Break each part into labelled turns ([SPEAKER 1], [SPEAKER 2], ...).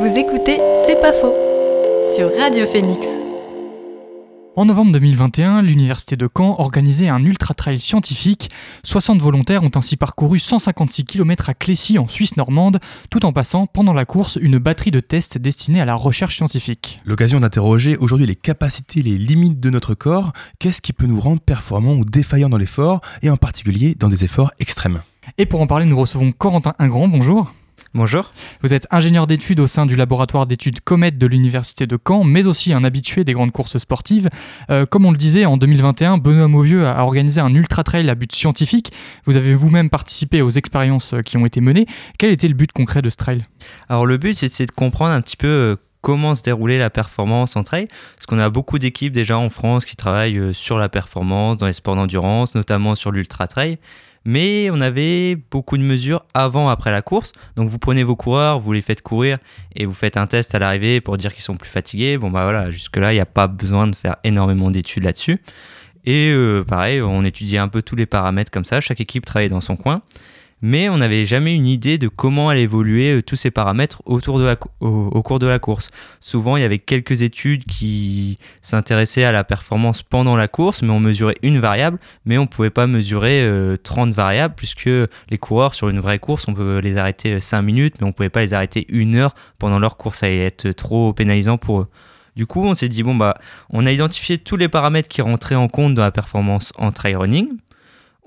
[SPEAKER 1] Vous écoutez C'est pas faux sur Radio Phoenix.
[SPEAKER 2] En novembre 2021, l'Université de Caen organisait un ultra-trail scientifique. 60 volontaires ont ainsi parcouru 156 km à Clécy en Suisse normande, tout en passant pendant la course une batterie de tests destinés à la recherche scientifique.
[SPEAKER 3] L'occasion d'interroger aujourd'hui les capacités, les limites de notre corps, qu'est-ce qui peut nous rendre performants ou défaillants dans l'effort, et en particulier dans des efforts extrêmes?
[SPEAKER 2] Et pour en parler, nous recevons Corentin Ingrand, bonjour.
[SPEAKER 4] Bonjour.
[SPEAKER 2] Vous êtes ingénieur d'études au sein du laboratoire d'études Comet de l'Université de Caen, mais aussi un habitué des grandes courses sportives. Euh, comme on le disait, en 2021, Benoît Mauvieux a organisé un ultra-trail à but scientifique. Vous avez vous-même participé aux expériences euh, qui ont été menées. Quel était le but concret de ce trail?
[SPEAKER 4] Alors le but, c'est de comprendre un petit peu euh, comment se déroulait la performance en trail, parce qu'on a beaucoup d'équipes déjà en France qui travaillent sur la performance dans les sports d'endurance, notamment sur l'ultra-trail mais on avait beaucoup de mesures avant, après la course. Donc vous prenez vos coureurs, vous les faites courir et vous faites un test à l'arrivée pour dire qu'ils sont plus fatigués. Bon bah voilà, jusque-là, il n'y a pas besoin de faire énormément d'études là-dessus. Et euh, pareil, on étudiait un peu tous les paramètres comme ça, chaque équipe travaillait dans son coin mais on n'avait jamais une idée de comment allaient évoluer euh, tous ces paramètres au, cours de la course. Souvent, il y avait quelques études qui s'intéressaient à la performance pendant la course, mais on mesurait une variable, mais on ne pouvait pas mesurer 30 euh, variables, puisque les coureurs, sur une vraie course, on peut les arrêter 5 minutes, mais on ne pouvait pas les arrêter une heure pendant leur course, ça allait être trop pénalisant pour eux. Du coup, on s'est dit, bon, bah, on a identifié tous les paramètres qui rentraient en compte dans la performance en trail running,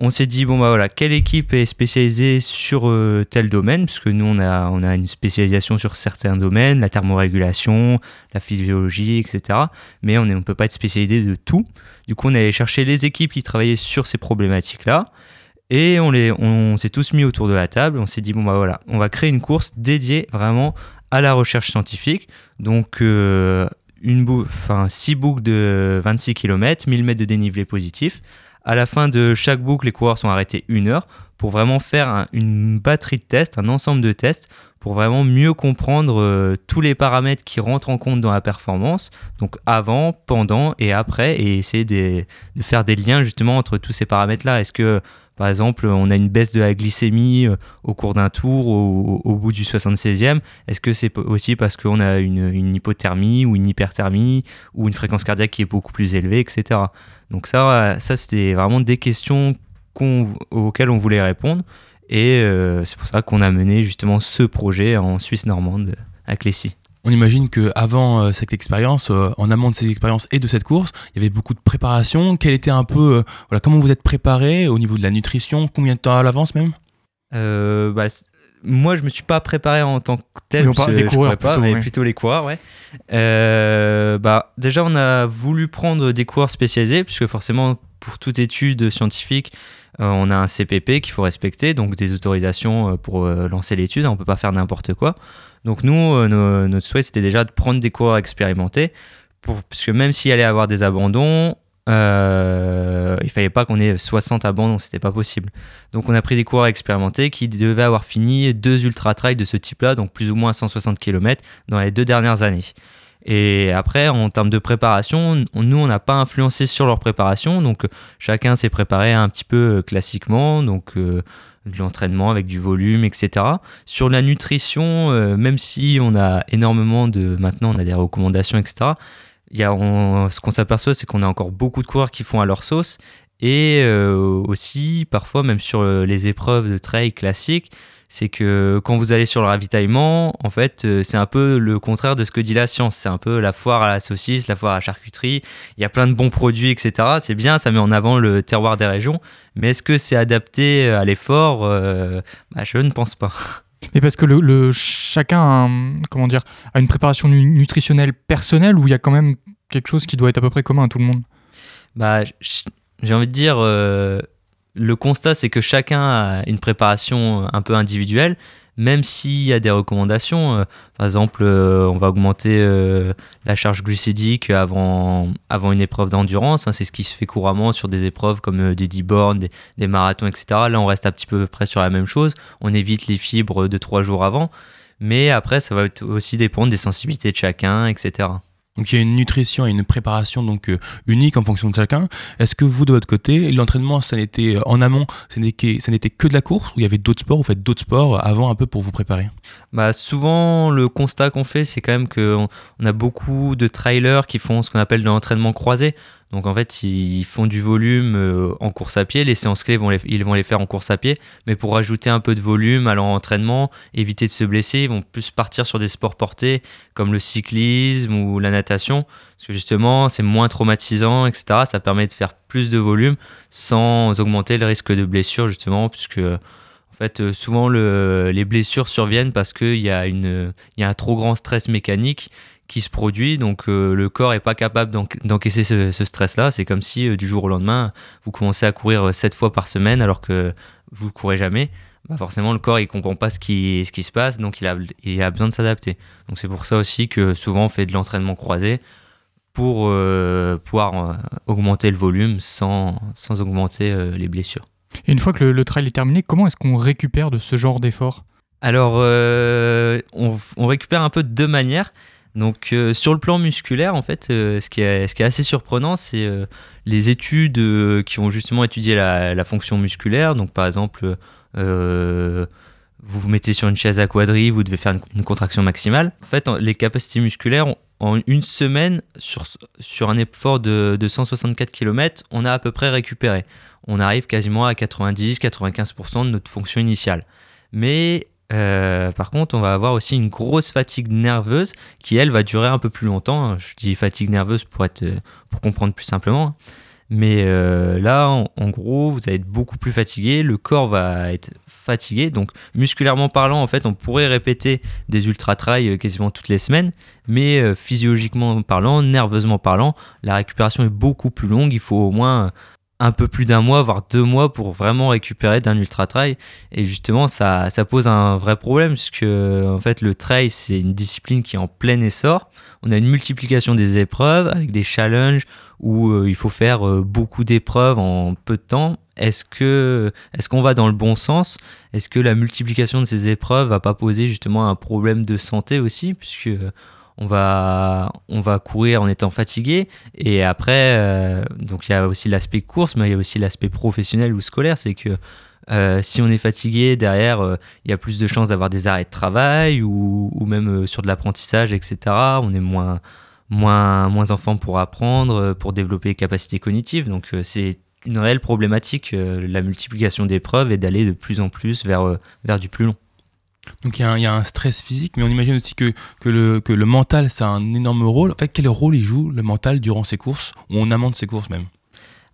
[SPEAKER 4] on s'est dit bon bah voilà quelle équipe est spécialisée sur euh, tel domaine? Parce que nous on a une spécialisation sur certains domaines la thermorégulation la physiologie etc mais on ne peut pas être spécialisé de tout. Du coup on allait chercher les équipes qui travaillaient sur ces problématiques là et on s'est tous mis autour de la table. On s'est dit bon bah voilà on va créer une course dédiée vraiment à la recherche scientifique. Donc euh, une enfin 6 boucles de 26 km 1000 mètres de dénivelé positif à la fin de chaque boucle, les coureurs sont arrêtés une heure pour vraiment faire une batterie de tests, un ensemble de tests pour vraiment mieux comprendre euh, tous les paramètres qui rentrent en compte dans la performance, donc avant, pendant et après, et essayer de, faire des liens justement entre tous ces paramètres-là. Est-ce que par exemple, on a une baisse de la glycémie euh, au cours d'un tour au, bout du 76e. Est-ce que c'est aussi parce qu'on a une, hypothermie ou une hyperthermie ou une fréquence cardiaque qui est beaucoup plus élevée, etc. Donc ça, ça c'était vraiment des questions auxquelles on voulait répondre. Et euh, c'est pour ça qu'on a mené justement ce projet en Suisse normande à Clécy.
[SPEAKER 3] On imagine que avant euh, cette expérience, euh, en amont de ces expériences et de cette course, il y avait beaucoup de préparation. Quel était un peu, euh, voilà, comment vous êtes préparé au niveau de la nutrition? Combien de temps à l'avance même?
[SPEAKER 4] Bah, Moi, je me suis pas préparé en tant que tel.
[SPEAKER 2] On parle des coureurs,
[SPEAKER 4] pas, mais plutôt les coureurs, ouais. bah, déjà, on a voulu prendre des coureurs spécialisés, puisque forcément, pour toute étude scientifique, on a un CPP qu'il faut respecter, donc des autorisations pour lancer l'étude. On peut pas faire n'importe quoi. Donc nous, euh, notre souhait, c'était déjà de prendre des coureurs expérimentés, parce que même s'il allait avoir des abandons, euh, il fallait pas qu'on ait 60 abandons, c'était pas possible. Donc on a pris des coureurs expérimentés qui devaient avoir fini deux ultra trails de ce type-là, donc plus ou moins 160 km dans les deux dernières années. Et après, en termes de préparation, nous, on n'a pas influencé sur leur préparation, donc chacun s'est préparé un petit peu euh, classiquement, donc euh, de l'entraînement avec du volume, etc. Sur la nutrition, euh, même si on a énormément de, maintenant on a des recommandations, etc. Y a, ce qu'on s'aperçoit, c'est qu'on a encore beaucoup de coureurs qui font à leur sauce, et aussi parfois même sur les épreuves de trail classiques, c'est que quand vous allez sur le ravitaillement, en fait, euh, c'est un peu le contraire de ce que dit la science. C'est un peu la foire à la saucisse, la foire à la charcuterie. Il y a plein de bons produits, etc. C'est bien, ça met en avant le terroir des régions. Mais est-ce que c'est adapté à l'effort euh, bah, Je ne pense pas.
[SPEAKER 2] Mais parce que le, chacun a, comment dire, a une préparation nutritionnelle personnelle ou il y a quand même quelque chose qui doit être à peu près commun à tout le monde?
[SPEAKER 4] Bah, J'ai envie de dire, euh, le constat, c'est que chacun a une préparation un peu individuelle, même s'il y a des recommandations. Euh, par exemple, euh, on va augmenter euh, la charge glucidique avant, avant une épreuve d'endurance. Hein, c'est ce qui se fait couramment sur des épreuves comme des 10 bornes, des, marathons, etc. Là, on reste un petit peu près sur la même chose. On évite les fibres de trois jours avant. Mais après, ça va aussi dépendre des sensibilités de chacun, etc.
[SPEAKER 3] Donc il y a une nutrition et une préparation donc euh, unique en fonction de chacun. Est-ce que vous de votre côté, l'entraînement ça n'était euh, en amont, ça n'était que de la course ou il y avait d'autres sports, vous faites d'autres sports avant un peu pour vous préparer?
[SPEAKER 4] Bah souvent le constat qu'on fait c'est quand même qu'on on a beaucoup de trailers qui font ce qu'on appelle de l'entraînement croisé. Donc en fait, ils font du volume euh, en course à pied. Les séances clés, vont les, ils vont les faire en course à pied. Mais pour rajouter un peu de volume à leur entraînement, éviter de se blesser, ils vont plus partir sur des sports portés comme le cyclisme ou la natation. Parce que justement, c'est moins traumatisant, etc. Ça permet de faire plus de volume sans augmenter le risque de blessure, justement, puisque en fait, euh, souvent les blessures surviennent parce qu'il y a un trop grand stress mécanique qui se produit, donc euh, le corps est pas capable d'encaisser ce, stress-là. C'est comme si euh, du jour au lendemain, vous commencez à courir 7 euh, fois par semaine alors que vous ne courez jamais. Bah forcément, le corps il comprend pas ce qui, ce qui se passe, donc il a, il a besoin de s'adapter. Donc c'est pour ça aussi que souvent on fait de l'entraînement croisé pour pouvoir augmenter le volume sans, sans augmenter les blessures.
[SPEAKER 2] Et une fois que le, trail est terminé, comment est-ce qu'on récupère de ce genre d'effort?
[SPEAKER 4] Alors, on, on, récupère un peu de deux manières. Donc euh, sur le plan musculaire, en fait, euh, ce, qui est, assez surprenant, c'est euh, les études qui ont justement étudié la, fonction musculaire. Donc par exemple, vous vous mettez sur une chaise à quadri, vous devez faire une, contraction maximale. En fait, les capacités musculaires, en une semaine, sur, sur un effort de, de 164 km, on a à peu près récupéré. On arrive quasiment à 90-95% de notre fonction initiale. Mais euh, par contre, on va avoir aussi une grosse fatigue nerveuse qui, elle, va durer un peu plus longtemps. Je dis fatigue nerveuse pour, être, pour comprendre plus simplement. Mais euh, là, en, gros, vous allez être beaucoup plus fatigué, le corps va être fatigué. Donc, musculairement parlant, en fait, on pourrait répéter des ultra-trails euh, quasiment toutes les semaines. Mais physiologiquement parlant, nerveusement parlant, la récupération est beaucoup plus longue. Il faut au moins un peu plus d'un mois, voire deux mois pour vraiment récupérer d'un ultra trail. Et justement, ça, pose un vrai problème puisque en fait, le trail, c'est une discipline qui est en plein essor. On a une multiplication des épreuves avec des challenges où euh, il faut faire euh, beaucoup d'épreuves en peu de temps. Est-ce que est-ce qu'on va dans le bon sens? Est-ce que la multiplication de ces épreuves va pas poser justement un problème de santé aussi? Puisque on va, on va courir en étant fatigué. Et après, euh, donc il y a aussi l'aspect course, mais il y a aussi l'aspect professionnel ou scolaire. C'est que euh, si on est fatigué, derrière, euh, il y a plus de chances d'avoir des arrêts de travail ou, même sur de l'apprentissage, etc. On est moins, moins, moins enfant pour apprendre, pour développer les capacités cognitives. Donc c'est une réelle problématique, la multiplication d'épreuves et d'aller de plus en plus vers, vers du plus long.
[SPEAKER 3] Donc il y, a un stress physique, mais on imagine aussi que, que, le, que le mental, ça a un énorme rôle. En fait, quel rôle il joue, le mental, durant ses courses, ou en amont de ses courses même?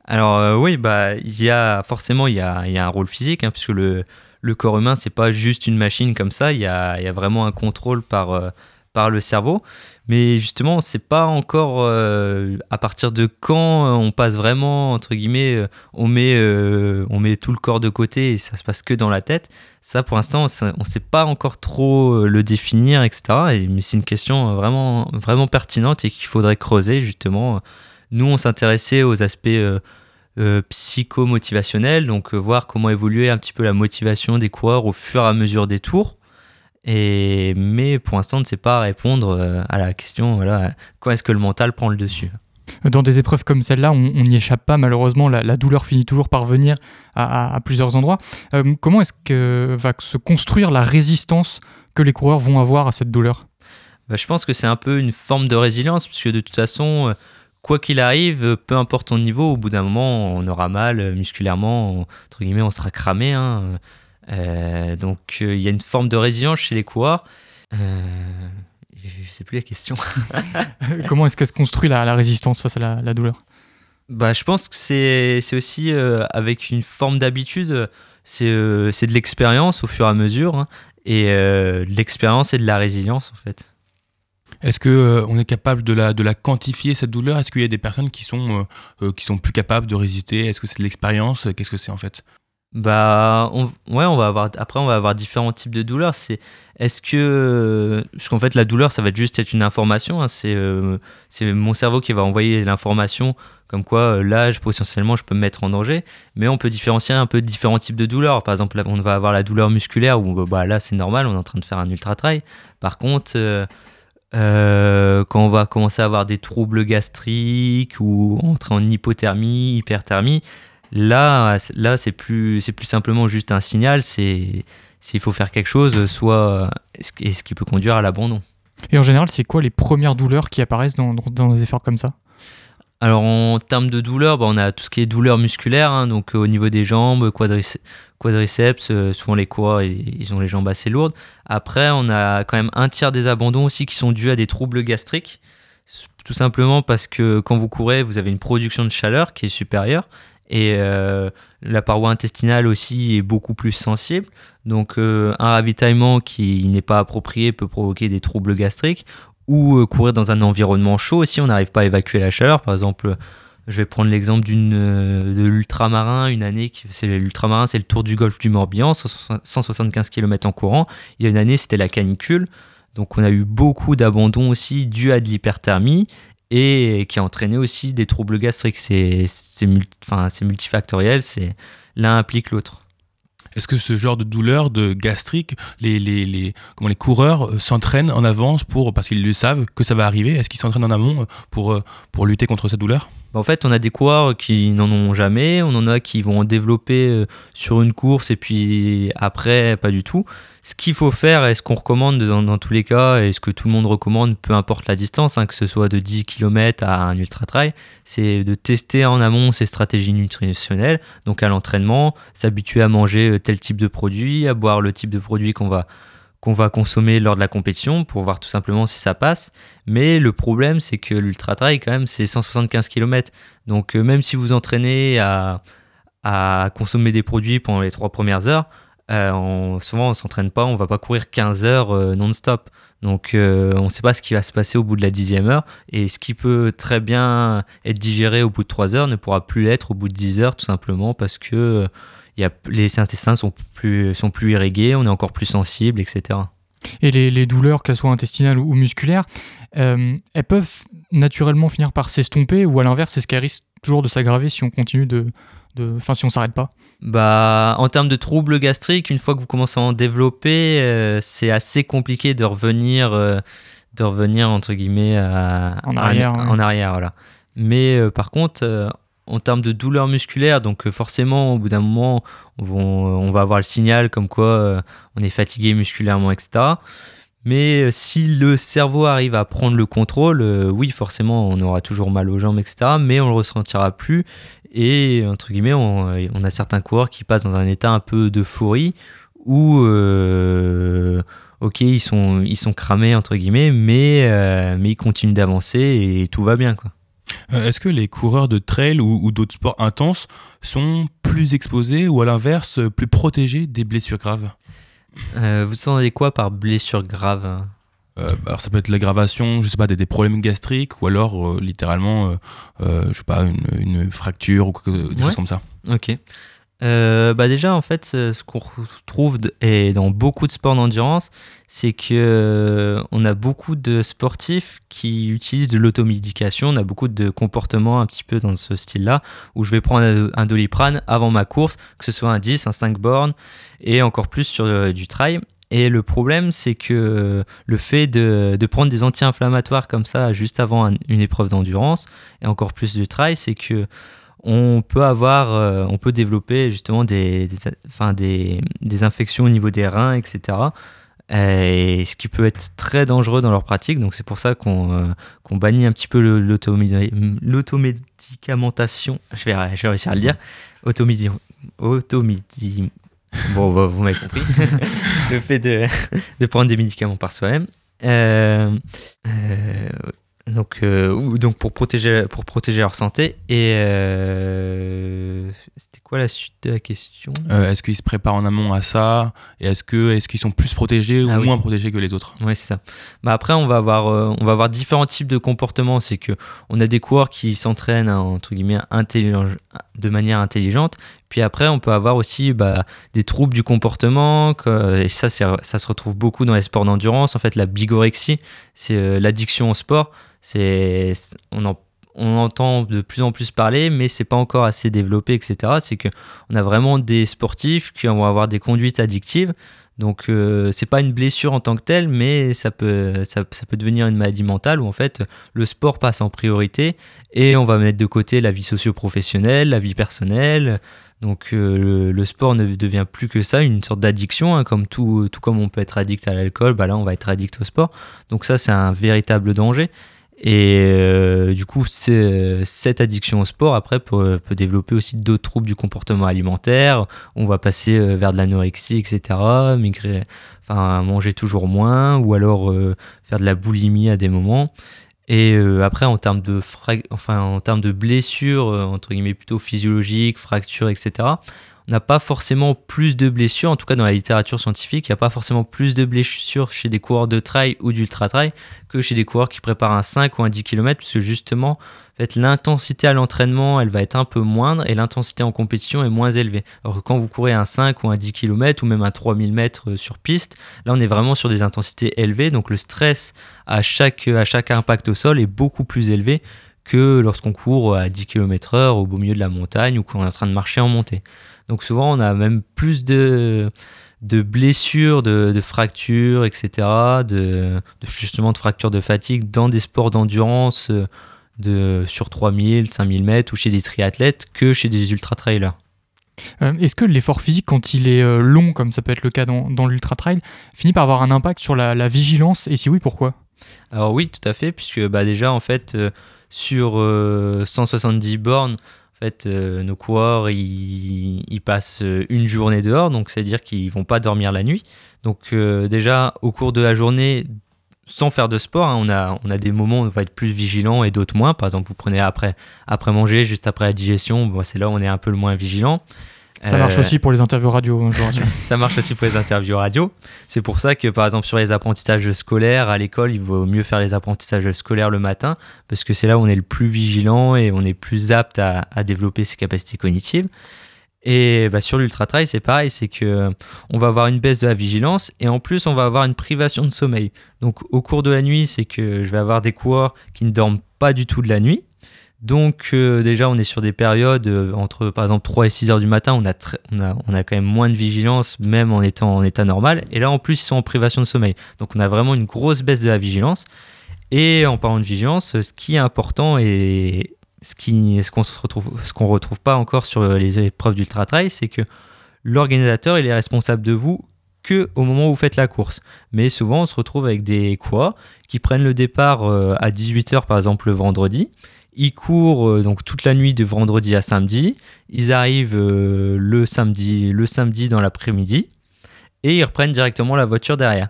[SPEAKER 4] Alors euh, oui, bah, il y a, forcément, il y a, y a un rôle physique, hein, puisque le, le corps humain, c'est pas juste une machine comme ça, il y a, y a, vraiment un contrôle par, euh, par le cerveau. Mais justement, sait pas encore euh, à partir de quand on passe vraiment, entre guillemets, euh, on met, euh, on met tout le corps de côté et ça se passe que dans la tête. Ça, pour l'instant, on sait pas encore trop le définir, etc. mais c'est une question vraiment, vraiment pertinente et qu'il faudrait creuser, justement. Nous, on s'intéressait aux aspects psychomotivationnels, donc voir comment évoluer un petit peu la motivation des coureurs au fur et à mesure des tours. Et, mais pour l'instant, on ne sait pas répondre euh, à la question voilà, quand est-ce que le mental prend le dessus?
[SPEAKER 2] Dans des épreuves comme celle-là, on n'y échappe pas, malheureusement, la, douleur finit toujours par venir à, plusieurs endroits. Euh, comment est-ce que va se construire la résistance que les coureurs vont avoir à cette douleur?
[SPEAKER 4] Bah, Je pense que c'est un peu une forme de résilience, puisque de toute façon, euh, quoi qu'il arrive, peu importe ton niveau, au bout d'un moment, on aura mal musculairement, entre guillemets, on sera cramé. Hein. Euh, donc euh, il y a une forme de résilience chez les coureurs. Euh, je ne sais plus la question.
[SPEAKER 2] Comment est-ce qu'elle se construit la, résistance face à la, douleur?
[SPEAKER 4] Bah, Je pense que c'est aussi avec une forme d'habitude, c'est de l'expérience au fur et à mesure, hein. et de l'expérience et de la résilience en fait.
[SPEAKER 3] Est-ce qu'on on est capable de la, de la quantifier, cette douleur? Est-ce qu'il y a des personnes qui sont, qui sont plus capables de résister? Est-ce que c'est de l'expérience? Qu'est-ce que c'est en fait?
[SPEAKER 4] Bah, ouais, on va avoir. Après, on va avoir différents types de douleurs. C'est est-ce que, parce qu'en fait, la douleur, ça va juste être une information. Hein, c'est, euh, c'est mon cerveau qui va envoyer l'information, comme quoi euh, là, potentiellement, je peux me mettre en danger. Mais on peut différencier un peu différents types de douleurs. Par exemple, on va avoir la douleur musculaire où, bah, là, c'est normal, on est en train de faire un ultra trail. Par contre, Euh, quand on va commencer à avoir des troubles gastriques ou entrer en hypothermie, hyperthermie, là, là c'est plus, plus simplement juste un signal, c'est s'il faut faire quelque chose, soit ce qui peut conduire à l'abandon.
[SPEAKER 2] Et en général, c'est quoi les premières douleurs qui apparaissent dans, dans des efforts comme ça?
[SPEAKER 4] Alors en termes de douleur, bah, on a tout ce qui est douleur musculaire, hein, donc euh, au niveau des jambes, quadriceps, euh, souvent les coureurs ils ont les jambes assez lourdes. Après, on a quand même un tiers des abandons aussi qui sont dus à des troubles gastriques, tout simplement parce que quand vous courez, vous avez une production de chaleur qui est supérieure et euh, la paroi intestinale aussi est beaucoup plus sensible. Donc un ravitaillement qui n'est pas approprié peut provoquer des troubles gastriques ou euh, courir dans un environnement chaud aussi, on n'arrive pas à évacuer la chaleur. Par exemple, je vais prendre l'exemple d'une euh, de l'ultramarin, une année, c'est l'ultramarin, c'est le Tour du Golfe du Morbihan, 175 km en courant. Il y a une année, c'était la canicule. Donc on a eu beaucoup d'abandon aussi dû à de l'hyperthermie et qui a entraîné aussi des troubles gastriques. C'est multifactoriel, c'est l'un implique l'autre.
[SPEAKER 3] Est-ce que ce genre de douleur, de gastrique, les, les, les, comment les coureurs euh, s'entraînent en avance pour, parce qu'ils le savent que ça va arriver? Est-ce qu'ils s'entraînent en amont euh, pour, euh, pour lutter contre cette douleur?
[SPEAKER 4] En fait, on a des coureurs qui n'en ont jamais, on en a qui vont en développer sur une course et puis après, pas du tout. Ce qu'il faut faire et ce qu'on recommande dans, tous les cas et ce que tout le monde recommande, peu importe la distance, hein, que ce soit de 10 km à un ultra-trail, c'est de tester en amont ses stratégies nutritionnelles, donc à l'entraînement, s'habituer à manger euh, tel type de produit, à boire le type de produit qu'on va, qu'on va consommer lors de la compétition pour voir tout simplement si ça passe. Mais le problème, c'est que l'ultra-trail, quand même, c'est 175 km. Donc euh, même si vous entraînez à, consommer des produits pendant les trois premières heures, euh, souvent, on s'entraîne pas, on va pas courir 15 heures euh, non-stop. Donc, euh, on ne sait pas ce qui va se passer au bout de la dixième heure. Et ce qui peut très bien être digéré au bout de 3 heures ne pourra plus l'être au bout de 10 heures, tout simplement parce que y a, les intestins sont plus, sont plus irrigués, on est encore plus sensible, etc.
[SPEAKER 2] Et les, les douleurs, qu'elles soient intestinales ou musculaires, elles peuvent naturellement finir par s'estomper ou à l'inverse, est-ce qu'elles risquent toujours de s'aggraver si on continue de, Enfin, si on s'arrête pas
[SPEAKER 4] bah, En termes de troubles gastriques, une fois que vous commencez à en développer, euh, c'est assez compliqué de revenir, euh, de revenir entre guillemets,
[SPEAKER 2] en arrière.
[SPEAKER 4] en arrière voilà. Mais euh, par contre, en termes de douleur musculaire, donc forcément, au bout d'un moment, on, va avoir le signal comme quoi on est fatigué musculairement, etc. Mais si le cerveau arrive à prendre le contrôle, oui, forcément, on aura toujours mal aux jambes, etc. Mais on le ressentira plus. Et entre guillemets, on, a certains coureurs qui passent dans un état un peu d'euphorie où, euh, ok, ils sont, ils sont cramés, entre guillemets, mais, euh, mais ils continuent d'avancer et tout va bien. Quoi.
[SPEAKER 3] Euh, est-ce que les coureurs de trail ou, d'autres sports intenses sont plus exposés ou à l'inverse plus protégés des blessures graves
[SPEAKER 4] Vous entendez quoi par blessure grave
[SPEAKER 3] euh, alors ça peut être l'aggravation, je sais pas, des, problèmes gastriques ou alors euh, littéralement, euh, je sais pas, une, fracture ou des choses comme ça.
[SPEAKER 4] Ok. Bah déjà en fait ce qu'on retrouve et dans beaucoup de sports d'endurance c'est que on a beaucoup de sportifs qui utilisent de l'automédication. On a beaucoup de comportements un petit peu dans ce style là où je vais prendre un doliprane avant ma course que ce soit un 10 un 5 bornes et encore plus sur du trail. Et le problème, c'est que le fait de, prendre des anti-inflammatoires comme ça juste avant une épreuve d'endurance, et encore plus du trail, c'est que on peut avoir, euh, on peut développer justement des, des, des, infections au niveau des reins, etc. Et ce qui peut être très dangereux dans leur pratique. Donc c'est pour ça qu'on euh, bannit un petit peu l'automédicamentation. Je vais, je vais réussir à le dire. Automédi, Bon, bah, vous m'avez compris. le fait de, de, prendre des médicaments par soi-même. Euh, donc, euh, donc pour, protéger, pour protéger leur santé. Et c'était quoi la suite de la question?
[SPEAKER 3] Est-ce qu'ils se préparent en amont à ça? Et est-ce qu'ils est qu'ils sont plus protégés ou ah moins protégés que les autres?
[SPEAKER 4] Oui, c'est ça. Bah après, on va, avoir, on va avoir différents types de comportements. C'est que on a des coureurs qui s'entraînent entre guillemets de manière intelligente puis après, on peut avoir aussi bah, des troubles du comportement, et ça, ça se retrouve beaucoup dans les sports d'endurance. En fait, la bigorexie, c'est euh, l'addiction au sport. C'est, on, en, on entend de plus en plus parler, mais c'est pas encore assez développé, etc. C'est qu'on a vraiment des sportifs qui vont avoir des conduites addictives. Donc euh, c'est pas une blessure en tant que telle, mais ça peut, ça, peut devenir une maladie mentale où en fait le sport passe en priorité et on va mettre de côté la vie socio-professionnelle, la vie personnelle. Donc euh, le, sport ne devient plus que ça, une sorte d'addiction, hein, comme tout, comme on peut être addict à l'alcool, bah là on va être addict au sport. Donc ça c'est un véritable danger. Et euh, du coup, cette addiction au sport, après, peut, développer aussi d'autres troubles du comportement alimentaire. On va passer euh, vers de l'anorexie, etc. Migrer, enfin, manger toujours moins, ou alors euh, faire de la boulimie à des moments. Et après, en termes de, enfin, en termes de blessures, entre guillemets, plutôt physiologiques, fractures, etc., n'a pas forcément plus de blessures, en tout cas dans la littérature scientifique, il n'y a pas forcément plus de blessures chez des coureurs de trail ou d'ultra-trail que chez des coureurs qui préparent un 5 ou un 10 km, puisque justement, l'intensité à l'entraînement, elle va être un peu moindre et l'intensité en compétition est moins élevée. Alors que quand vous courez un 5 ou un 10 km ou même un 3000 mètres sur piste, là on est vraiment sur des intensités élevées, donc le stress à chaque, à chaque impact au sol est beaucoup plus élevé que lorsqu'on court à 10 km/h au beau milieu de la montagne ou qu'on est en train de marcher en montée. Donc souvent, on a même plus de, de blessures, de, fractures, etc., de, justement de fractures de fatigue dans des sports d'endurance euh, de, sur 3000, 5000 mètres ou chez des triathlètes que chez des ultra-trailers.
[SPEAKER 2] Euh, est-ce que l'effort physique, quand il est euh, long, comme ça peut être le cas dans, dans l'ultra-trail, finit par avoir un impact sur la, vigilance? Et si oui, pourquoi?
[SPEAKER 4] Alors oui, tout à fait, puisque bah, déjà, en fait, sur 170 bornes, en fait, euh, nos coureurs, ils, passent euh, une journée dehors, donc c'est-à-dire qu'ils vont pas dormir la nuit. Donc euh, déjà, au cours de la journée, sans faire de sport, hein, on, a, on a des moments où on va être plus vigilant et d'autres moins. Par exemple, vous prenez après, après manger, juste après la digestion, c'est là où on est un peu le moins vigilant.
[SPEAKER 2] Ça marche euh, aussi pour les interviews radio,
[SPEAKER 4] ça marche aussi pour les interviews radio. C'est pour ça que, par exemple, sur les apprentissages scolaires à l'école, il vaut mieux faire les apprentissages scolaires le matin, parce que c'est là où on est le plus vigilant et on est plus apte à, développer ses capacités cognitives. Et bah, sur l'ultra trail, c'est pareil, c'est que on va avoir une baisse de la vigilance et en plus on va avoir une privation de sommeil. Donc au cours de la nuit, c'est que je vais avoir des coureurs qui ne dorment pas du tout de la nuit, donc euh, déjà, on est sur des périodes euh, entre par exemple 3 et 6 heures du matin, on a, on, a, on a quand même moins de vigilance, même en étant en état normal. Et là, en plus, ils sont en privation de sommeil. Donc on a vraiment une grosse baisse de la vigilance. Et en parlant de vigilance, ce qui est important et ce qu'on ce qu'on retrouve, qu'on retrouve pas encore sur les épreuves d'ultra trail, c'est que l'organisateur il est responsable de vous que au moment où vous faites la course. Mais souvent, on se retrouve avec des quoi qui prennent le départ euh, à 18h par exemple le vendredi ils courent euh, donc toute la nuit de vendredi à samedi. Ils arrivent euh, le samedi, le samedi dans l'après-midi et ils reprennent directement la voiture derrière.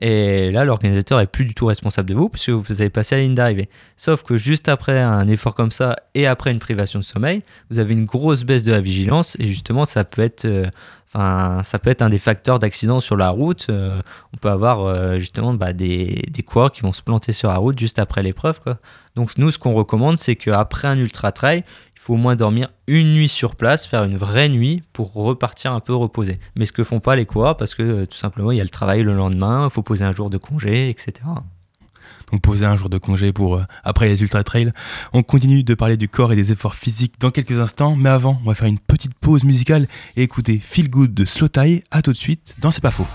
[SPEAKER 4] Et là, l'organisateur est plus du tout responsable de vous puisque vous avez passé la ligne d'arrivée. Sauf que juste après un effort comme ça et après une privation de sommeil, vous avez une grosse baisse de la vigilance et justement, ça peut être euh, Ça peut être un des facteurs d'accident sur la route. Euh, on peut avoir euh, justement bah, des, des coureurs qui vont se planter sur la route juste après l'épreuve. Donc nous, ce qu'on recommande, c'est qu'après un ultra-trail, il faut au moins dormir une nuit sur place, faire une vraie nuit pour repartir un peu reposer. Mais ce que font pas les coureurs, parce que euh, tout simplement, il y a le travail le lendemain, il faut poser un jour de congé, etc
[SPEAKER 3] on posait un jour de congé pour euh, après les ultra trails. On continue de parler du corps et des efforts physiques dans quelques instants, mais avant, on va faire une petite pause musicale et écouter Feel Good de Slow Tie. À tout de suite dans C'est pas faux.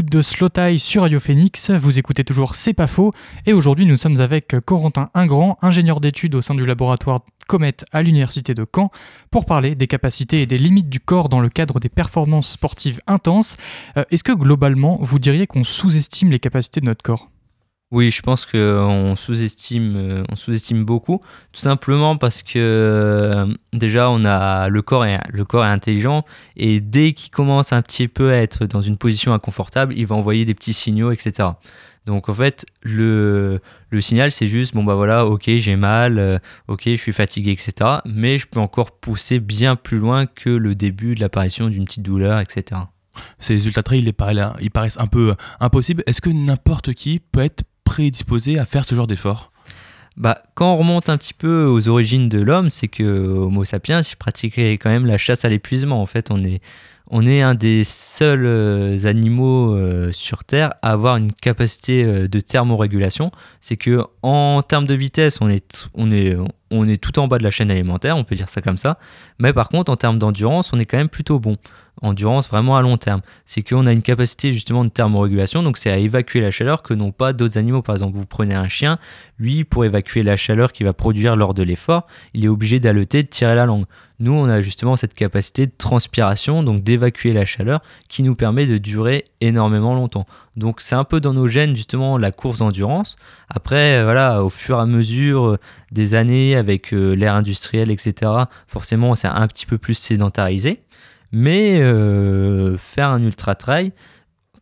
[SPEAKER 2] De Slow Tie sur Radio Phoenix. Vous écoutez toujours C'est pas faux. Et aujourd'hui, nous sommes avec Corentin Ingrand, ingénieur d'études au sein du laboratoire Comet à l'Université de Caen, pour parler des capacités et des limites du corps dans le cadre des performances sportives intenses. Euh, est-ce que globalement, vous diriez qu'on sous-estime les capacités de notre corps?
[SPEAKER 4] Oui, je pense qu'on sous-estime, euh, on sous-estime beaucoup, tout simplement parce que euh, déjà on a le corps est le corps est intelligent et dès qu'il commence un petit peu à être dans une position inconfortable, il va envoyer des petits signaux, etc. Donc en fait, le, le signal c'est juste bon bah voilà, ok j'ai mal, euh, ok je suis fatigué, etc. Mais je peux encore pousser bien plus loin que le début de l'apparition d'une petite douleur, etc.
[SPEAKER 3] Ces ultra trails, ils paraissent un peu impossibles. Est-ce que n'importe qui peut être prédisposé à faire ce genre d'effort
[SPEAKER 4] bah, quand on remonte un petit peu aux origines de l'homme, c'est que Homo sapiens pratiquait quand même la chasse à l'épuisement. En fait, on est, on est un des seuls euh, animaux euh, sur Terre à avoir une capacité euh, de thermorégulation. C'est que en termes de vitesse, on est, on, est, on est tout en bas de la chaîne alimentaire, on peut dire ça comme ça. Mais par contre, en termes d'endurance, on est quand même plutôt bon endurance vraiment à long terme. C'est qu'on a une capacité justement de thermorégulation, donc c'est à évacuer la chaleur que n'ont pas d'autres animaux. Par exemple, vous prenez un chien, lui, pour évacuer la chaleur qu'il va produire lors de l'effort, il est obligé d'haleter, de tirer la langue. Nous, on a justement cette capacité de transpiration, donc d'évacuer la chaleur, qui nous permet de durer énormément longtemps. Donc c'est un peu dans nos gènes justement la course d'endurance. Après, voilà, au fur et à mesure des années avec euh, l'ère industrielle, etc., forcément, c'est un petit peu plus sédentarisé. Mais euh, faire un ultra trail,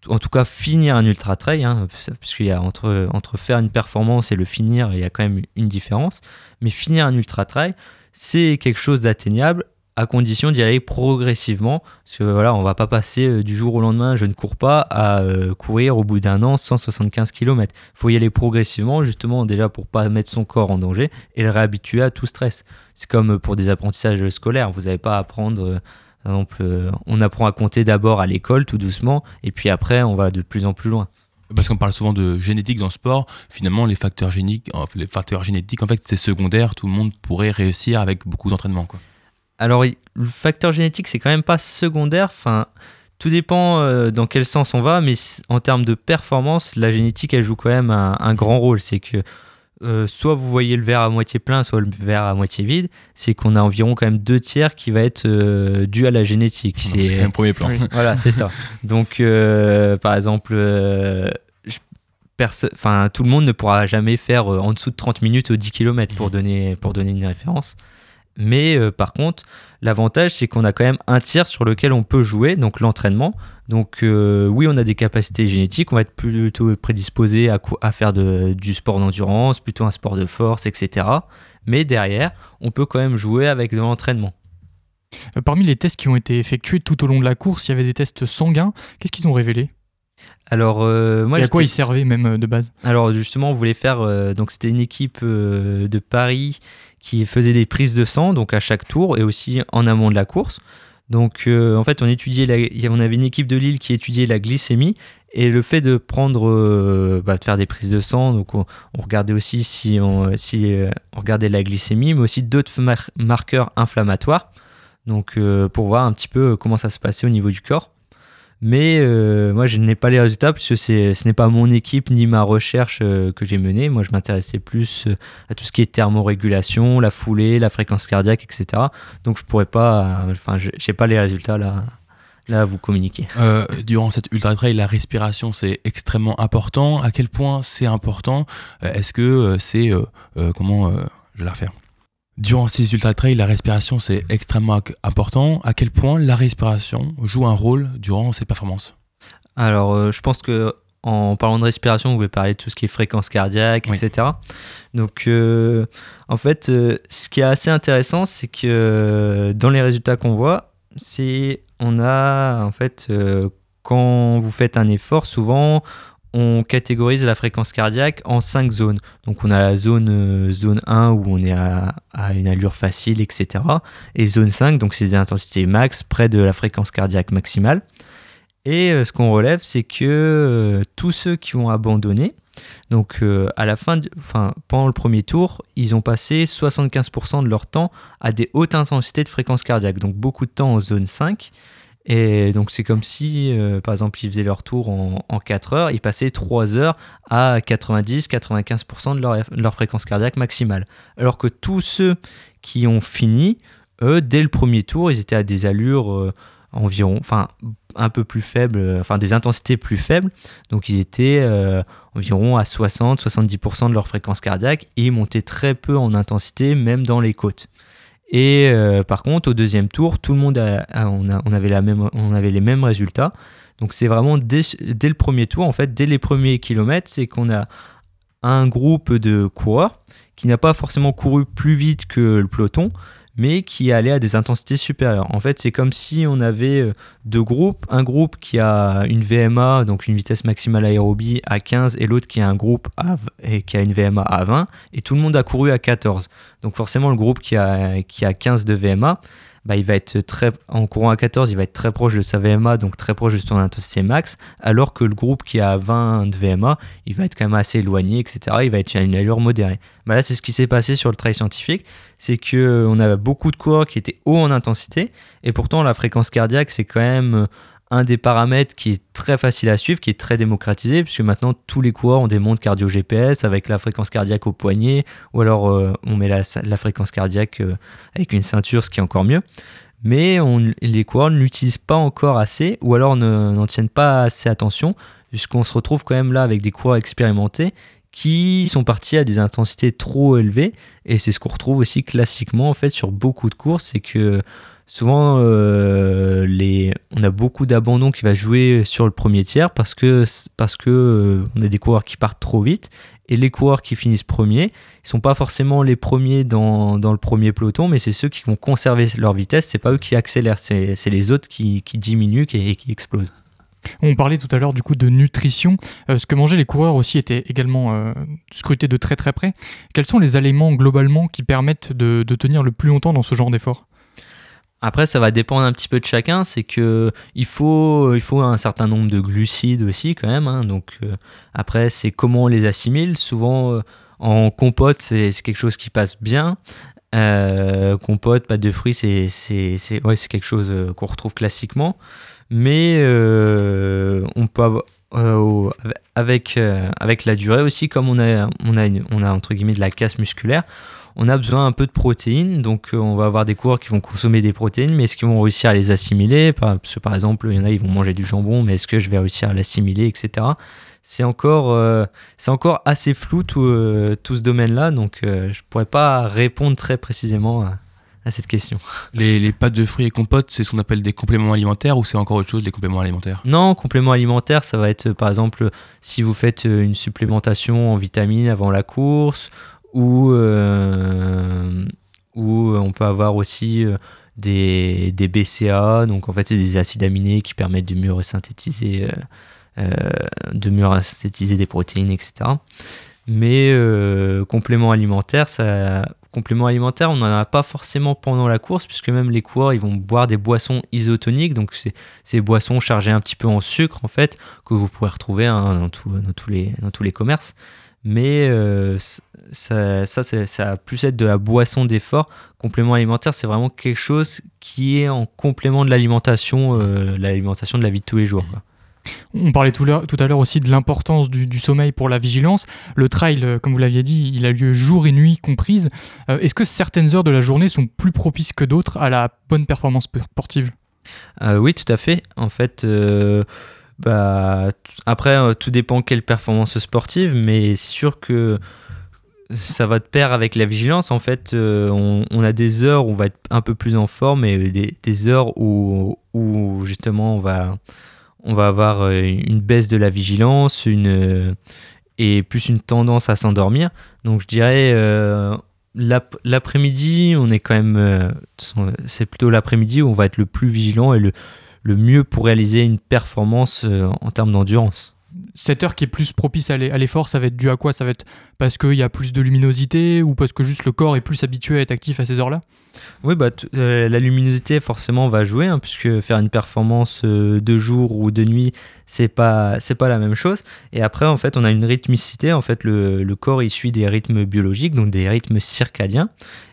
[SPEAKER 4] en tout cas finir un ultra trail, hein, puisqu'il y a entre, entre faire une performance et le finir, il y a quand même une différence. Mais finir un ultra trail, c'est quelque chose d'atteignable à condition d'y aller progressivement. Parce que voilà, on va pas passer euh, du jour au lendemain, je ne cours pas, à euh, courir au bout d'un an 175 km. Il faut y aller progressivement, justement, déjà pour pas mettre son corps en danger et le réhabituer à tout stress. C'est comme pour des apprentissages scolaires, vous n'avez pas à apprendre par exemple, euh, on apprend à compter d'abord à l'école tout doucement, et puis après, on va de plus en plus loin.
[SPEAKER 3] Parce qu'on parle souvent de génétique dans le sport, finalement, les facteurs génétiques, les facteurs génétiques, en fait, c'est secondaire. Tout le monde pourrait réussir avec beaucoup d'entraînement.
[SPEAKER 4] Alors, le facteur génétique, c'est quand même pas secondaire. Enfin, tout dépend euh, dans quel sens on va, mais en termes de performance, la génétique, elle joue quand même un, un grand rôle. C'est que euh, soit vous voyez le verre à moitié plein, soit le verre à moitié vide, c'est qu'on a environ quand même deux tiers qui va être euh, dû à la génétique.
[SPEAKER 3] C'est un premier plan.
[SPEAKER 4] voilà, c'est ça. Donc, euh, par exemple, enfin, tout le monde ne pourra jamais faire en dessous de 30 minutes au 10 km pour, mhm. donner, pour donner une référence. Mais par contre, L'avantage, c'est qu'on a quand même un tiers sur lequel on peut jouer, donc l'entraînement. Donc euh, oui, on a des capacités génétiques, on va être plutôt prédisposé à, faire du sport d'endurance, plutôt un sport de force, etc. Mais derrière, on peut quand même jouer avec de l'entraînement.
[SPEAKER 2] Euh, parmi les tests qui ont été effectués tout au long de la course, il y avait des tests sanguins. Qu'est-ce qu'ils ont révélé?
[SPEAKER 4] Alors, euh, moi,
[SPEAKER 2] Et à quoi ils servaient même de base
[SPEAKER 4] Alors, justement, on voulait faire. donc, c'était une équipe de Paris qui faisait des prises de sang donc à chaque tour et aussi en amont de la course. Donc euh, en fait on étudiait la, on avait une équipe de Lille qui étudiait la glycémie et le fait de prendre euh, bah, de faire des prises de sang donc on, regardait aussi si on si euh, on regardait la glycémie mais aussi d'autres marqueurs inflammatoires donc pour voir un petit peu comment ça se passait au niveau du corps. Mais euh, moi, je n'ai pas les résultats puisque ce n'est pas mon équipe ni ma recherche euh, que j'ai menée. Moi, je m'intéressais plus euh, à tout ce qui est thermorégulation, la foulée, la fréquence cardiaque, etc. Donc, je pourrais pas, enfin, je n'ai pas les résultats là, là vous communiquer.
[SPEAKER 3] durant cette ultra trail, la respiration, c'est extrêmement important. À quel point c'est important? Est-ce que c'est, comment, je vais la refaire? Durant ces ultra trails, la respiration c'est extrêmement important. À quel point la respiration joue un rôle durant ces performances?
[SPEAKER 4] Alors, euh, je pense que en parlant de respiration, vous pouvez parler de tout ce qui est fréquence cardiaque, etc. Donc, euh, en fait, euh, ce qui est assez intéressant, c'est que dans les résultats qu'on voit, c'est on a en fait quand vous faites un effort, souvent on catégorise la fréquence cardiaque en cinq zones. Donc on a la zone, euh, zone 1 où on est à, une allure facile, etc. Et zone 5, donc c'est des intensités max, près de la fréquence cardiaque maximale. Et euh, ce qu'on relève, c'est que euh, tous ceux qui ont abandonné, donc à la fin, enfin, pendant le premier tour, ils ont passé 75% de leur temps à des hautes intensités de fréquence cardiaque, donc beaucoup de temps en zone 5 Et donc c'est comme si, euh, par exemple, ils faisaient leur tour en, en 4 heures, ils passaient 3 heures à 90-95% de leur, fréquence cardiaque maximale. Alors que tous ceux qui ont fini, eux, dès le premier tour, ils étaient à des allures euh, environ, enfin un peu plus faibles, euh, enfin des intensités plus faibles. Donc ils étaient environ à 60-70% de leur fréquence cardiaque et ils montaient très peu en intensité, même dans les côtes. Et euh, par contre, au deuxième tour, tout le monde a, on avait les mêmes résultats. Donc c'est vraiment dès, dès le premier tour, en fait, dès les premiers kilomètres, c'est qu'on a un groupe de coureurs qui n'a pas forcément couru plus vite que le peloton, mais qui allait à des intensités supérieures. En fait, c'est comme si on avait euh, deux groupes, un groupe qui a une VMA, donc une vitesse maximale aérobie à 15, et l'autre qui a un groupe et qui a une VMA à 20, et tout le monde a couru à 14. Donc forcément, le groupe qui a, qui a 15 de VMA, bah, il va être très, en courant à 14, il va être très proche de sa VMA, donc très proche de son intensité max, alors que le groupe qui a 20 de VMA, il va être quand même assez éloigné, etc. Il va être à une allure modérée. Bah là, c'est ce qui s'est passé sur le trail scientifique, c'est que euh, on a beaucoup de coureurs qui étaient hauts en intensité, et pourtant la fréquence cardiaque, c'est quand même euh, un des paramètres qui est très facile à suivre, qui est très démocratisé, puisque maintenant tous les coureurs ont des montres cardio GPS avec la fréquence cardiaque au poignet, ou alors euh, on met la, fréquence cardiaque euh, avec une ceinture, ce qui est encore mieux. Mais les coureurs ne l'utilisent pas encore assez, ou alors ne- n'en tiennent pas assez attention, puisqu'on se retrouve quand même là avec des coureurs expérimentés qui sont partis à des intensités trop élevées, et c'est ce qu'on retrouve aussi classiquement en fait sur beaucoup de courses, c'est que souvent euh, on a beaucoup d'abandon qui va jouer sur le premier tiers parce que parce que euh, on a des coureurs qui partent trop vite. Et les coureurs qui finissent premiers ils sont pas forcément les premiers dans, le premier peloton mais c'est ceux qui vont conserver leur vitesse. C'est pas eux qui accélèrent. C'est les autres qui, diminuent qui- et qui explosent.
[SPEAKER 2] On parlait tout à l'heure du coup de nutrition. Euh, ce que mangeaient les coureurs aussi était également scruté de très très près. Quels sont les aliments globalement qui permettent de tenir le plus longtemps dans ce genre d'effort?
[SPEAKER 4] Après, ça va dépendre un petit peu de chacun. C'est que il faut, il faut un certain nombre de glucides aussi quand même. hein. Donc euh, après, c'est comment on les assimile. Souvent euh, en compote, c'est quelque chose qui passe bien. Euh, compote, pâte de fruits, c'est ouais, quelque chose qu'on retrouve classiquement. Mais on peut avoir avec avec la durée aussi, comme on a on a une- on a entre guillemets de la casse musculaire on a besoin un peu de protéines, donc euh, on va avoir des coureurs qui vont consommer des protéines, mais est-ce qu'ils vont réussir à les assimiler? Par, parce que, par exemple, il y en a, ils vont manger du jambon, mais est-ce que je vais réussir à l'assimiler, etc. C'est encore, euh, c'est encore assez flou tout, euh, tout ce domaine-là, donc euh, je pourrais pas répondre très précisément à, à cette question.
[SPEAKER 3] Les, les pâtes de fruits et compotes, c'est ce qu'on appelle des compléments alimentaires ou c'est encore autre chose, des compléments alimentaires?
[SPEAKER 4] Non, complément alimentaire, ça va être par exemple si vous faites une supplémentation en vitamines avant la course ou, euh, ou on peut avoir aussi euh, des, des BCA, donc en fait c'est des acides aminés qui permettent de mieux synthétiser, de mieux des protéines, etc. Mais euh, complément alimentaire, ça, complément alimentaire, on n'en a pas forcément pendant la course, puisque même les coureurs, ils vont boire des boissons isotoniques, donc c'est ces boissons chargées un petit peu en sucre, en fait, que vous pouvez retrouver hein, dans, tout- dans tous les, dans tous les commerces. Mais euh, ça, ça, va plus être de la boisson d'effort. Complément alimentaire, c'est vraiment quelque chose qui est en complément de l'alimentation, euh, l'alimentation de la vie de tous les jours. quoi.
[SPEAKER 2] On parlait tout, à l'heure aussi de l'importance du, du sommeil pour la vigilance. Le trail, euh, comme vous l'aviez dit, il a lieu jour et nuit comprises. Euh, Est-ce que certaines heures de la journée sont plus propices que d'autres à la bonne performance sportive?
[SPEAKER 4] Euh, oui, tout à fait. En fait, euh, bah, après, euh, tout dépend quelle performance sportive, mais c'est sûr que ça va de pair avec la vigilance. En fait, euh, on, a des heures où on va être un peu plus en forme et des, heures où, où justement on va, on va avoir euh, une baisse de la vigilance une, et plus une tendance à s'endormir. Donc je dirais l'ap- l'après-midi, on est quand même, c'est plutôt l'après-midi où on va être le plus vigilant et le, le mieux pour réaliser une performance euh, en termes d'endurance.
[SPEAKER 2] Cette heure qui est plus propice à l'e- à l'effort, ça va être dû à quoi? Ça va être parce qu'il y a plus de luminosité ou parce que juste le corps est plus habitué à être actif à ces heures-là?
[SPEAKER 4] Oui, bah, euh, la luminosité forcément va jouer, hein, puisque faire une performance euh, de jour ou de nuit, c'est pas c'est pas la même chose. Et après, en fait, on a une rythmicité. En fait, le, le corps il suit des rythmes biologiques, donc des rythmes circadiens.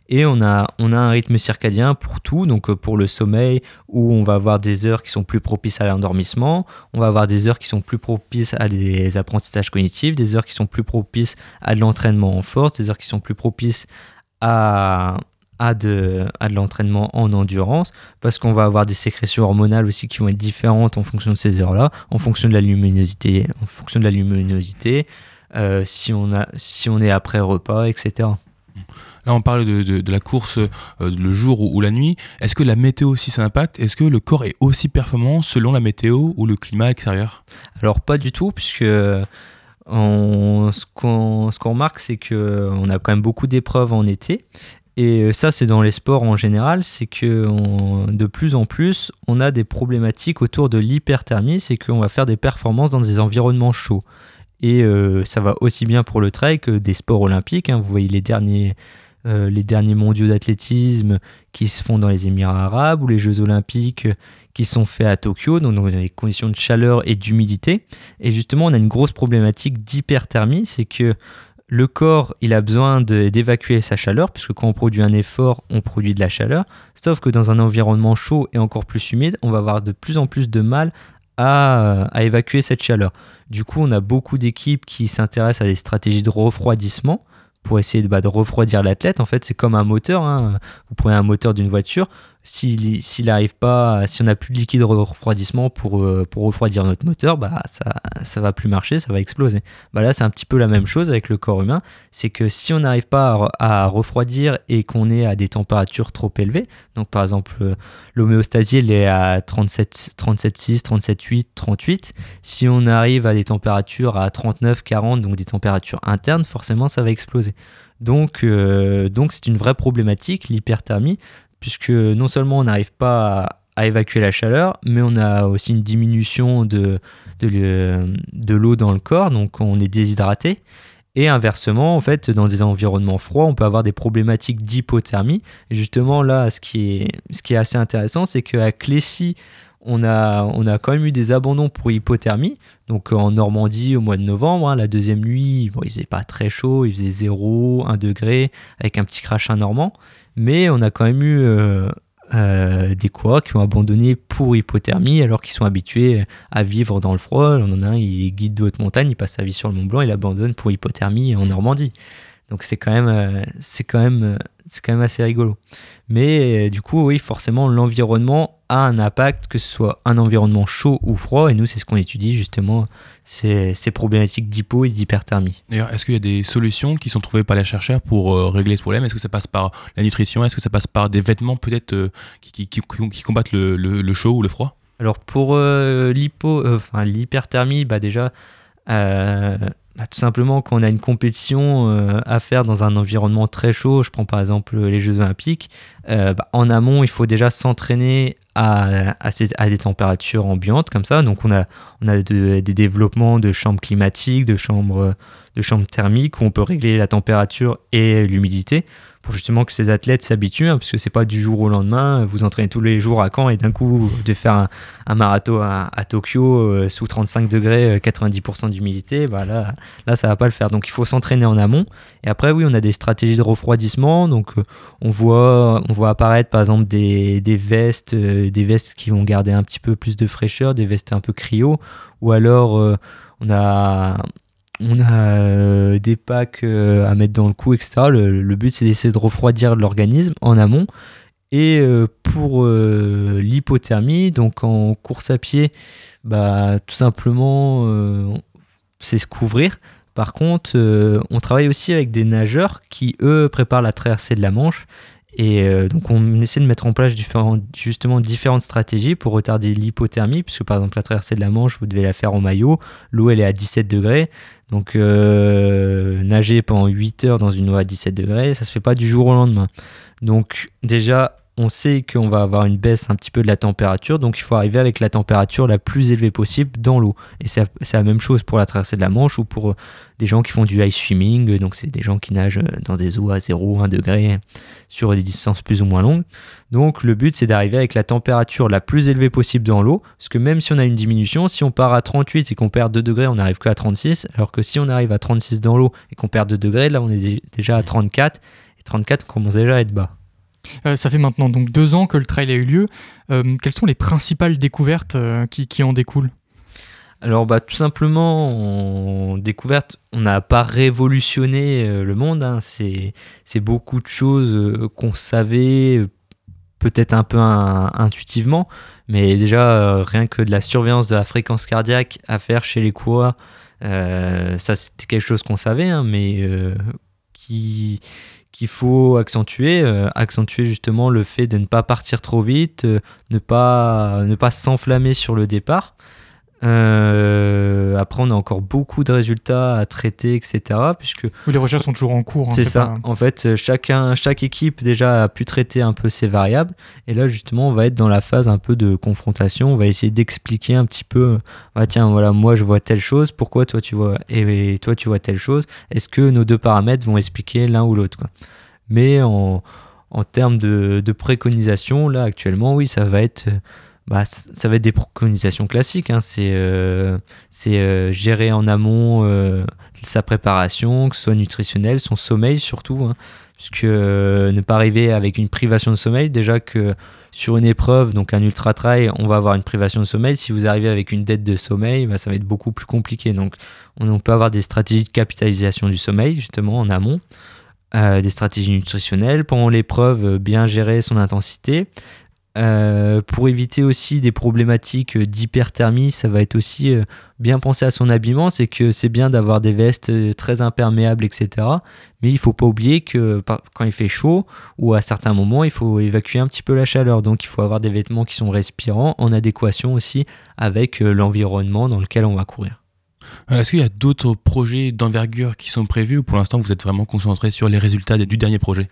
[SPEAKER 4] Et on a, on a un rythme circadien pour tout, donc pour le sommeil, où on va avoir des heures qui sont plus propices à l'endormissement, on va avoir des heures qui sont plus propices à des apprentissages cognitifs, des heures qui sont plus propices à de l'entraînement en force, des heures qui sont plus propices à, à de, à de l'entraînement en endurance, parce qu'on va avoir des sécrétions hormonales aussi qui vont être différentes en fonction de ces heures-là, en fonction de la luminosité, en fonction de la luminosité, euh, si, on a, si on est après repas, etc.
[SPEAKER 3] Là, on parle de, de, la course euh, le jour ou, la nuit. Est-ce que la météo aussi ça impacte? Est-ce que le corps est aussi performant selon la météo ou le climat extérieur?
[SPEAKER 4] Alors pas du tout, puisque on, ce qu'on remarque, c'est qu'on a quand même beaucoup d'épreuves en été. Et euh, ça, c'est dans les sports en général, c'est que de plus en plus, on a des problématiques autour de l'hyperthermie, c'est qu'on va faire des performances dans des environnements chauds. Et euh, ça va aussi bien pour le trail que des sports olympiques. Hein. Vous voyez les derniers, euh, les derniers mondiaux d'athlétisme qui se font dans les Émirats arabes ou les Jeux olympiques qui sont faits à Tokyo, donc dans des conditions de chaleur et d'humidité. Et justement, on a une grosse problématique d'hyperthermie, c'est que le corps, il a besoin d'évacuer sa chaleur, puisque quand on produit un effort, on produit de la chaleur. Sauf que dans un environnement chaud et encore plus humide, on va avoir de plus en plus de mal à, évacuer cette chaleur. Du coup, on a beaucoup d'équipes qui s'intéressent à des stratégies de refroidissement pour essayer de, bah, refroidir l'athlète. En fait, c'est comme un moteur. Hein. Vous prenez un moteur d'une voiture, s'il s'il arrive pas, si on n'a plus de liquide de refroidissement pour, euh, pour refroidir notre moteur, bah ça ça va plus marcher, ça va exploser. Bah là c'est un petit peu la même chose avec le corps humain, c'est que si on n'arrive pas à, refroidir et qu'on est à des températures trop élevées, donc par exemple euh, l'homéostasie elle est à 37 37,6, 37,8, 38, si on arrive à des températures à 39, 40, donc des températures internes, forcément ça va exploser. Donc, euh, donc c'est une vraie problématique, l'hyperthermie puisque non seulement on n'arrive pas à, évacuer la chaleur, mais on a aussi une diminution de, l'eau dans le corps, donc on est déshydraté. Et inversement, en fait, dans des environnements froids, on peut avoir des problématiques d'hypothermie. Justement, là, ce qui est, assez intéressant, c'est qu'à Clécy, on a, on quand même eu des abandons pour hypothermie. Donc en Normandie, au mois de novembre, hein, la deuxième nuit, bon, il faisait pas très chaud, il faisait 0, 1 degré, avec un petit crachin normand. Mais on a quand même eu euh, euh, des coureurs qui ont abandonné pour hypothermie alors qu'ils sont habitués à vivre dans le froid. On en a un, il est guide de haute montagne, il passe sa vie sur le Mont Blanc, il abandonne pour hypothermie en Normandie. Donc c'est quand même, euh, c'est quand même, c'est quand même assez rigolo. Mais du coup, oui, forcément, l'environnement a un impact, que ce soit un environnement chaud ou froid. Et nous, c'est ce qu'on étudie justement, ces, ces problématiques d'hypo et d'hyperthermie.
[SPEAKER 3] D'ailleurs, est-ce qu'il y a des solutions qui sont trouvées par les chercheurs pour euh, régler ce problème? Est-ce que ça passe par la nutrition? Est-ce que ça passe par des vêtements peut-être euh, qui, qui, qui, combattent le, le, chaud ou le froid?
[SPEAKER 4] Alors pour euh, l'hyperthermie, bah déjà, bah, tout simplement quand on a une compétition à faire dans un environnement très chaud, je prends par exemple les Jeux Olympiques, bah, en amont il faut déjà s'entraîner à, des températures ambiantes comme ça. Donc on a, des développements de chambres climatiques, de chambres thermiques où on peut régler la température et l'humidité justement que ces athlètes s'habituent, hein, parce que c'est pas du jour au lendemain, vous entraînez tous les jours à Caen et d'un coup de faire un, marathon à, Tokyo euh, sous 35 degrés, 90% euh, d'humidité, bah là, là ça va pas le faire. Donc il faut s'entraîner en amont. Et après oui, on a des stratégies de refroidissement, donc euh, on voit, on voit apparaître par exemple des, des vestes, des vestes qui vont garder un petit peu plus de fraîcheur, des vestes un peu cryo, ou alors on a on a euh, des packs euh, à mettre dans le cou, etc. Le, but, c'est d'essayer de refroidir l'organisme en amont. Et euh, pour l'hypothermie, donc en course à pied, bah, tout simplement, c'est se couvrir. Par contre, on travaille aussi avec des nageurs qui, eux, préparent la traversée de la Manche. Et donc on essaie de mettre en place justement différentes stratégies pour retarder l'hypothermie, puisque par exemple la traversée de la Manche, vous devez la faire en maillot, l'eau elle est à 17 degrés, donc euh, nager pendant 8 heures dans une eau à 17 degrés, ça se fait pas du jour au lendemain. Donc déjà, on sait qu'on va avoir une baisse un petit peu de la température, donc il faut arriver avec la température la plus élevée possible dans l'eau. Et c'est la même chose pour la traversée de la Manche ou pour euh, des gens qui font du ice swimming, donc c'est des gens qui nagent dans des eaux à 0, 1 degré sur des distances plus ou moins longues. Donc le but c'est d'arriver avec la température la plus élevée possible dans l'eau, parce que même si on a une diminution, si on part à 38 et qu'on perd 2 degrés, on n'arrive que à 36, alors que si on arrive à 36 dans l'eau et qu'on perd 2 degrés, là on est déjà à 34 34 commence déjà à être bas.
[SPEAKER 2] Ça fait maintenant donc deux ans que le trail a eu lieu. quelles sont les principales découvertes qui, qui en découlent?
[SPEAKER 4] Alors bah, tout simplement, on n'a pas révolutionné euh, le monde, hein. c'est beaucoup de choses euh, qu'on savait peut-être un peu intuitivement, mais déjà euh, rien que de la surveillance de la fréquence cardiaque à faire chez les coureurs, ça c'était quelque chose qu'on savait, hein, mais qui qu'il faut accentuer, accentuer justement le fait de ne pas partir trop vite, ne pas ne pas s'enflammer sur le départ. Euh, après, on a encore beaucoup de résultats à traiter, etc. Puisque
[SPEAKER 2] les recherches sont toujours en cours. Hein,
[SPEAKER 4] c'est ça. En fait, chacun, chaque équipe déjà a pu traiter un peu ses variables. Et là, justement, on va être dans la phase un peu de confrontation. On va essayer d'expliquer un petit peu. Ah, tiens, voilà, moi je vois telle chose. Pourquoi toi tu vois et toi tu vois telle chose? Est-ce que nos deux paramètres vont expliquer l'un ou l'autre Mais en, en termes de, de préconisation, là actuellement, oui, ça va être bah, ça va être des préconisations classiques. Hein. C'est euh, euh, gérer en amont euh, sa préparation, que ce soit nutritionnelle, son sommeil surtout. Hein. puisque ne pas arriver avec une privation de sommeil, déjà que sur une épreuve, donc un ultra trail, on va avoir une privation de sommeil. Si vous arrivez avec une dette de sommeil, bah, ça va être beaucoup plus compliqué. Donc on, peut avoir des stratégies de capitalisation du sommeil, justement en amont. des stratégies nutritionnelles. Pendant l'épreuve, bien gérer son intensité. Euh, pour éviter aussi des problématiques d'hyperthermie, ça va être aussi euh, bien penser à son habillement. C'est que c'est bien d'avoir des vestes euh, très imperméables, etc. Mais il faut pas oublier que quand il fait chaud ou à certains moments, il faut évacuer un petit peu la chaleur. Donc il faut avoir des vêtements qui sont respirants en adéquation aussi avec l'environnement dans lequel on va courir.
[SPEAKER 3] Est-ce qu'il y a d'autres projets d'envergure qui sont prévus ou pour l'instant vous êtes vraiment concentré sur les résultats du dernier projet?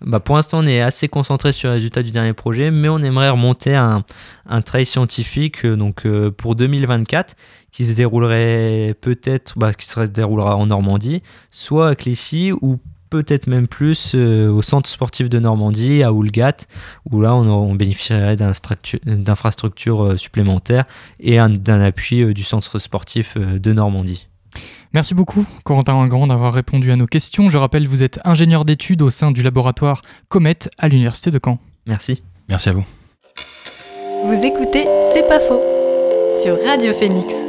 [SPEAKER 4] Bah pour l'instant, on est assez concentré sur les résultats du dernier projet, mais on aimerait remonter un, un trail scientifique euh, donc, euh, pour 2024 qui se déroulerait peut-être, bah, qui se déroulera en Normandie, soit à Clichy ou peut-être même plus euh, au centre sportif de Normandie, à Oulgat, où là on bénéficierait d'infrastructures supplémentaires et d'un appui du centre sportif de Normandie.
[SPEAKER 2] Merci beaucoup, Corentin Grand, d'avoir répondu à nos questions. Je rappelle, vous êtes ingénieur d'études au sein du laboratoire Comet à l'Université de Caen.
[SPEAKER 4] Merci.
[SPEAKER 3] Merci à vous.
[SPEAKER 1] Vous écoutez C'est pas faux sur Radio Phoenix.